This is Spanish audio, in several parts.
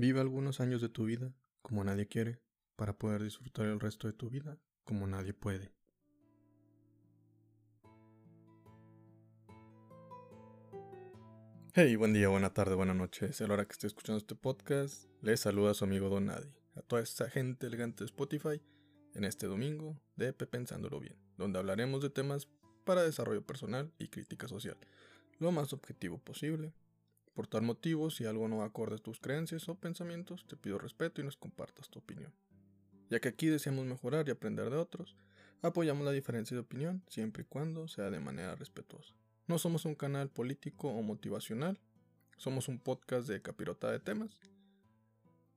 Vive algunos años de tu vida como nadie quiere para poder disfrutar el resto de tu vida como nadie puede. Hey, buen día, buena tarde, buena noche. Es la hora que esté escuchando este podcast. Les saluda a su amigo Don Nadie, a toda esta gente elegante de Spotify en este domingo de Pensándolo Bien, donde hablaremos de temas para desarrollo personal y crítica social, lo más objetivo posible. Por tal motivo, si algo no acorde a tus creencias o pensamientos, te pido respeto y nos compartas tu opinión. Ya que aquí deseamos mejorar y aprender de otros, apoyamos la diferencia de opinión siempre y cuando sea de manera respetuosa. No somos un canal político o motivacional, somos un podcast de capirota de temas.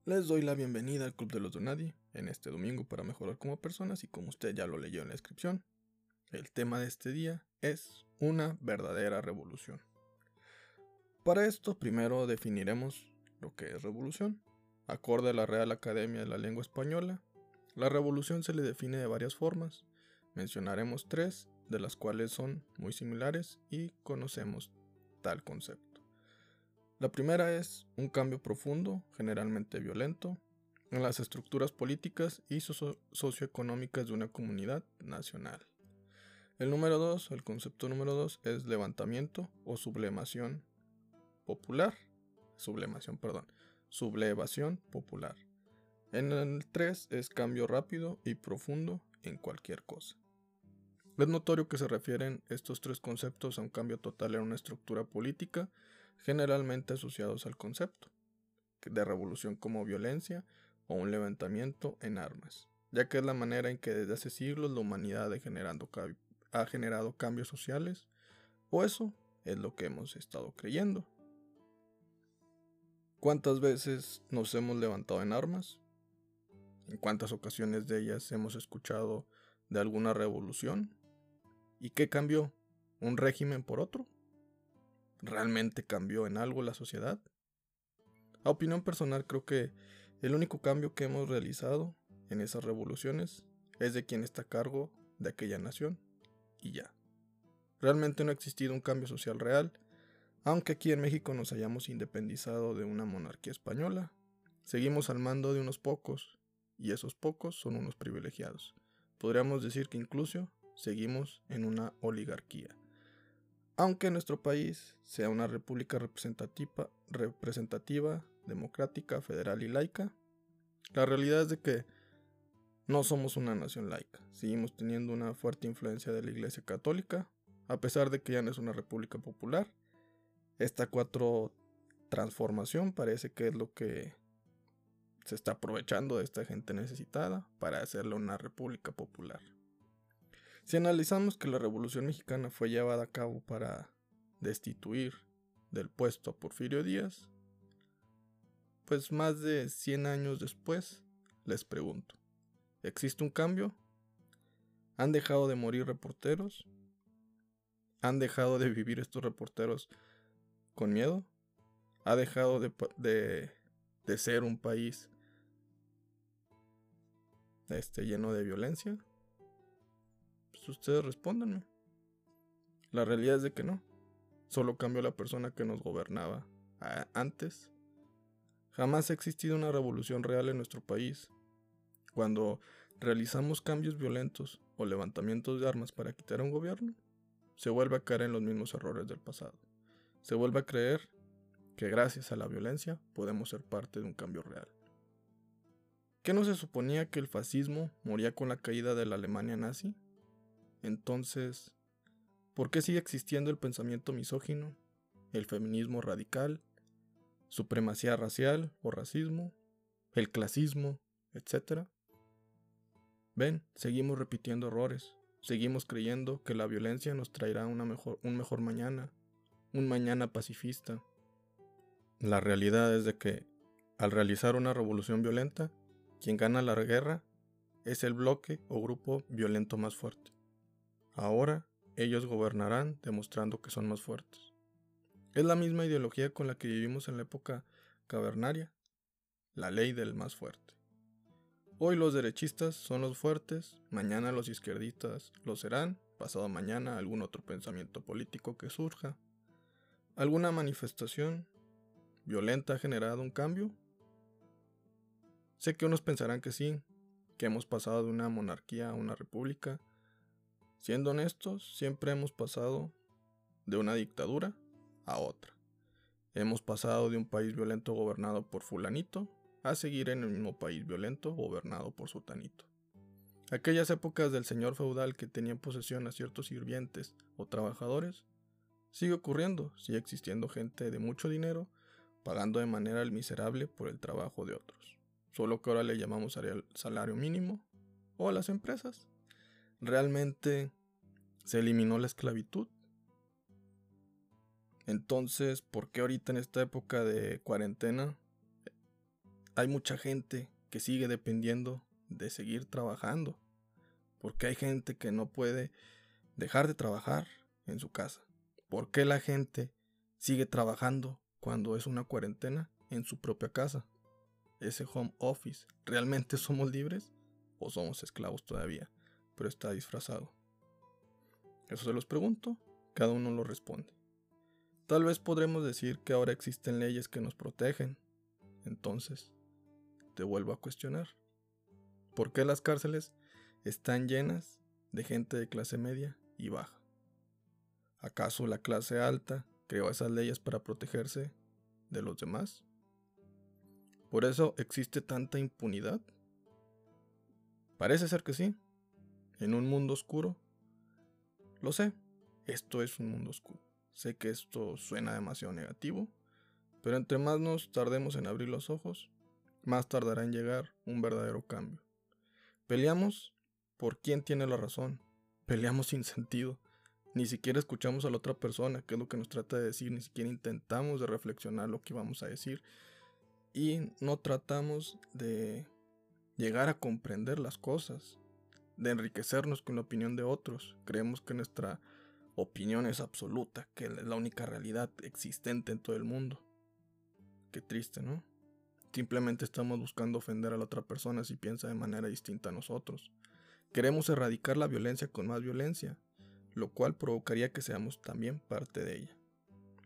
Les doy la bienvenida al Club de los Donadi en este domingo para mejorar como personas y como usted ya lo leyó en la descripción. El tema de este día es una verdadera revolución. Para esto primero definiremos lo que es revolución. Acorde a la Real Academia de la Lengua Española, la revolución se le define de varias formas. Mencionaremos tres de las cuales son muy similares y conocemos tal concepto. La primera es un cambio profundo, generalmente violento, en las estructuras políticas y socioeconómicas de una comunidad nacional. El número dos, el concepto número dos es levantamiento o sublemación popular. Sublemación, perdón. Sublevación popular. En el 3 es cambio rápido y profundo en cualquier cosa. Es notorio que se refieren estos tres conceptos a un cambio total en una estructura política, generalmente asociados al concepto de revolución como violencia o un levantamiento en armas, ya que es la manera en que desde hace siglos la humanidad ha generado cambios sociales, o eso es lo que hemos estado creyendo. ¿Cuántas veces nos hemos levantado en armas? ¿En cuántas ocasiones de ellas hemos escuchado de alguna revolución? ¿Y qué cambió? ¿Un régimen por otro? ¿Realmente cambió en algo la sociedad? A opinión personal creo que el único cambio que hemos realizado en esas revoluciones es de quien está a cargo de aquella nación y ya. Realmente no ha existido un cambio social real, aunque aquí en México nos hayamos independizado de una monarquía española, seguimos al mando de unos pocos, y esos pocos son unos privilegiados. Podríamos decir que incluso seguimos en una oligarquía. Aunque nuestro país sea una república representativa, representativa, democrática, federal y laica, la realidad es de que no somos una nación laica. Seguimos teniendo una fuerte influencia de la Iglesia Católica, a pesar de que ya no es una república popular. Esta cuatro transformación parece que es lo que se está aprovechando de esta gente necesitada para hacerle una república popular. Si analizamos que la Revolución Mexicana fue llevada a cabo para destituir del puesto a Porfirio Díaz, pues más de 100 años después, les pregunto, ¿existe un cambio? ¿Han dejado de morir reporteros? ¿Han dejado de vivir estos reporteros con miedo? ¿Ha dejado de, de ser un país este, lleno de violencia? Pues, ustedes respóndanme. La realidad es de que no. Solo cambió la persona que nos gobernaba antes. Jamás ha existido una revolución real en nuestro país. Cuando realizamos cambios violentos o levantamientos de armas para quitar un gobierno, se vuelve a caer en los mismos errores del pasado. Se vuelve a creer que gracias a la violencia podemos ser parte de un cambio real. ¿Qué no se suponía que el fascismo moría con la caída de la Alemania nazi? Entonces, ¿por qué sigue existiendo el pensamiento misógino, el feminismo radical, supremacía racial o racismo, el clasismo, etcétera? Ven, seguimos repitiendo errores, seguimos creyendo que la violencia nos traerá una mejor, un mejor mañana, un mañana pacifista. La realidad es de que, al realizar una revolución violenta, quien gana la guerra es el bloque o grupo violento más fuerte. Ahora ellos gobernarán demostrando que son más fuertes. Es la misma ideología con la que vivimos en la época cavernaria, la ley del más fuerte. Hoy los derechistas son los fuertes, mañana los izquierdistas lo serán, pasado mañana algún otro pensamiento político que surja. ¿Alguna manifestación violenta ha generado un cambio? Sé que unos pensarán que sí, que hemos pasado de una monarquía a una república. Siendo honestos, siempre hemos pasado de una dictadura a otra. Hemos pasado de un país violento gobernado por fulanito a seguir en el mismo país violento gobernado por sutanito. Aquellas épocas del señor feudal que tenía en posesión a ciertos sirvientes o trabajadores, sigue ocurriendo, sigue existiendo gente de mucho dinero pagando de manera miserable por el trabajo de otros. Solo que ahora le llamamos salario mínimo o a las empresas. Realmente se eliminó la esclavitud. Entonces, ¿por qué ahorita en esta época de cuarentena hay mucha gente que sigue dependiendo de seguir trabajando? Porque hay gente que no puede dejar de trabajar en su casa. ¿Por qué la gente sigue trabajando cuando es una cuarentena en su propia casa? Ese home office, ¿realmente somos libres o somos esclavos todavía? Pero está disfrazado. Eso se los pregunto, cada uno lo responde. Tal vez podremos decir que ahora existen leyes que nos protegen. Entonces, te vuelvo a cuestionar. ¿Por qué las cárceles están llenas de gente de clase media y baja? ¿Acaso la clase alta creó esas leyes para protegerse de los demás? ¿Por eso existe tanta impunidad? Parece ser que sí. En un mundo oscuro. Lo sé, esto es un mundo oscuro. Sé que esto suena demasiado negativo, pero entre más nos tardemos en abrir los ojos, más tardará en llegar un verdadero cambio. Peleamos por quién tiene la razón. Peleamos sin sentido. Ni siquiera escuchamos a la otra persona, qué es lo que nos trata de decir, ni siquiera intentamos de reflexionar lo que vamos a decir. Y no tratamos de llegar a comprender las cosas, de enriquecernos con la opinión de otros. Creemos que nuestra opinión es absoluta, que es la única realidad existente en todo el mundo. Qué triste, ¿no? Simplemente estamos buscando ofender a la otra persona si piensa de manera distinta a nosotros. Queremos erradicar la violencia con más violencia, lo cual provocaría que seamos también parte de ella.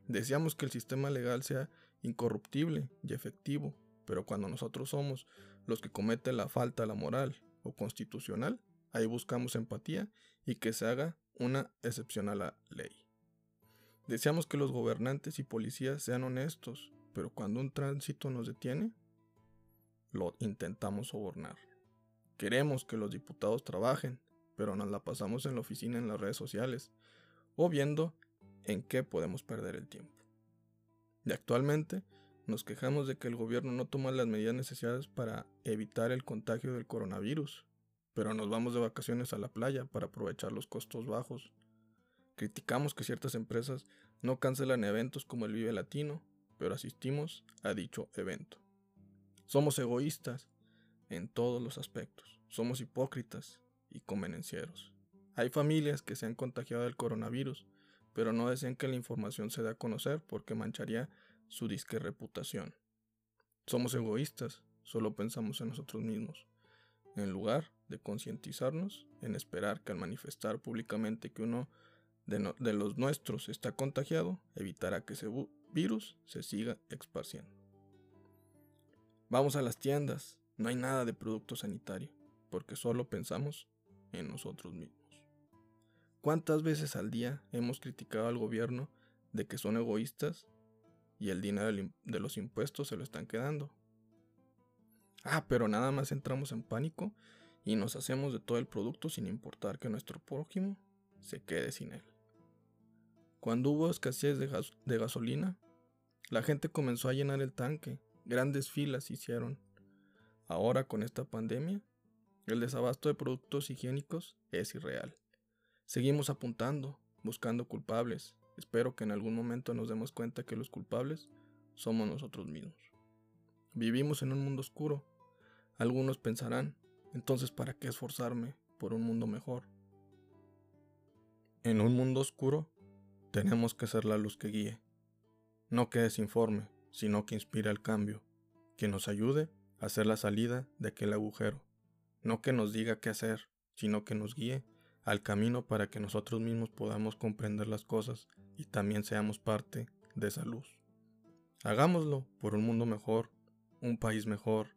Deseamos que el sistema legal sea incorruptible y efectivo, pero cuando nosotros somos los que cometen la falta a la moral o constitucional, ahí buscamos empatía y que se haga una excepción a la ley. Deseamos que los gobernantes y policías sean honestos, pero cuando un tránsito nos detiene, lo intentamos sobornar. Queremos que los diputados trabajen, pero nos la pasamos en la oficina en las redes sociales o viendo en qué podemos perder el tiempo. Y actualmente nos quejamos de que el gobierno no toma las medidas necesarias para evitar el contagio del coronavirus, pero nos vamos de vacaciones a la playa para aprovechar los costos bajos. Criticamos que ciertas empresas no cancelan eventos como el Vive Latino pero asistimos a dicho evento. Somos egoístas en todos los aspectos, somos hipócritas y convenencieros. Hay familias que se han contagiado del coronavirus, pero no desean que la información se dé a conocer porque mancharía su disque reputación. Somos egoístas, solo pensamos en nosotros mismos, en lugar de concientizarnos en esperar que al manifestar públicamente que uno de, los nuestros está contagiado, evitará que se virus se siga esparciendo. Vamos a las tiendas, no hay nada de producto sanitario, porque solo pensamos en nosotros mismos. ¿Cuántas veces al día hemos criticado al gobierno de que son egoístas y el dinero de los impuestos se lo están quedando? Ah, pero nada más entramos en pánico y nos hacemos de todo el producto sin importar que nuestro prójimo se quede sin él. Cuando hubo escasez de, gasolina, la gente comenzó a llenar el tanque, grandes filas hicieron. Ahora con esta pandemia, el desabasto de productos higiénicos es irreal. Seguimos apuntando, buscando culpables. Espero que en algún momento nos demos cuenta que los culpables somos nosotros mismos. Vivimos en un mundo oscuro. Algunos pensarán, entonces ¿para qué esforzarme por un mundo mejor? En un mundo oscuro, tenemos que ser la luz que guíe. No que desinforme, sino que inspire el cambio, que nos ayude a hacer la salida de aquel agujero. No que nos diga qué hacer, sino que nos guíe al camino para que nosotros mismos podamos comprender las cosas y también seamos parte de esa luz. Hagámoslo por un mundo mejor, un país mejor,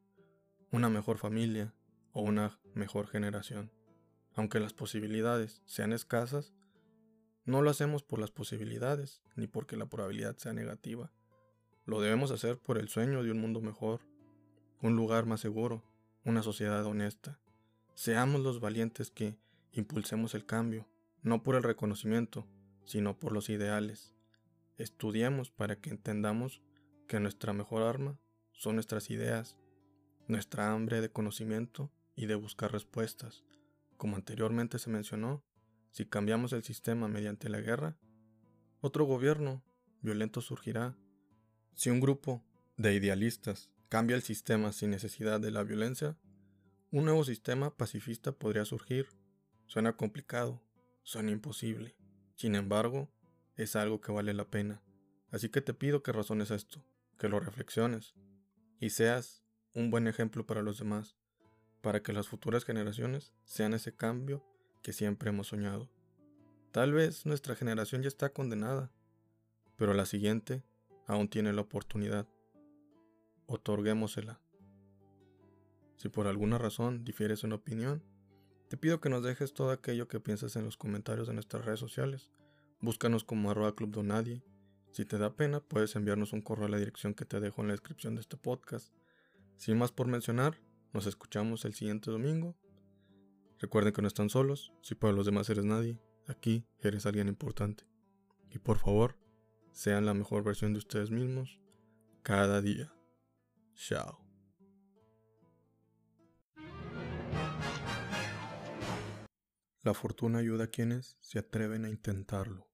una mejor familia o una mejor generación. Aunque las posibilidades sean escasas, no lo hacemos por las posibilidades ni porque la probabilidad sea negativa. Lo debemos hacer por el sueño de un mundo mejor, un lugar más seguro, una sociedad honesta. Seamos los valientes que impulsemos el cambio, no por el reconocimiento, sino por los ideales. Estudiemos para que entendamos que nuestra mejor arma son nuestras ideas, nuestra hambre de conocimiento y de buscar respuestas. Como anteriormente se mencionó, si cambiamos el sistema mediante la guerra, otro gobierno violento surgirá. Si un grupo de idealistas cambia el sistema sin necesidad de la violencia, un nuevo sistema pacifista podría surgir. Suena complicado, suena imposible. Sin embargo, es algo que vale la pena. Así que te pido que razones esto, que lo reflexiones y seas un buen ejemplo para los demás, para que las futuras generaciones sean ese cambio que siempre hemos soñado. Tal vez nuestra generación ya está condenada, pero la siguiente aún tiene la oportunidad. Otorguémosela. Si por alguna razón difieres una opinión, te pido que nos dejes todo aquello que piensas en los comentarios de nuestras redes sociales. Búscanos como arroba club donadie. Si te da pena, puedes enviarnos un correo a la dirección que te dejo en la descripción de este podcast. Sin más por mencionar, nos escuchamos el siguiente domingo. Recuerden que no están solos, si para los demás eres nadie, aquí eres alguien importante. Y por favor, sean la mejor versión de ustedes mismos cada día. Chao. La fortuna ayuda a quienes se atreven a intentarlo.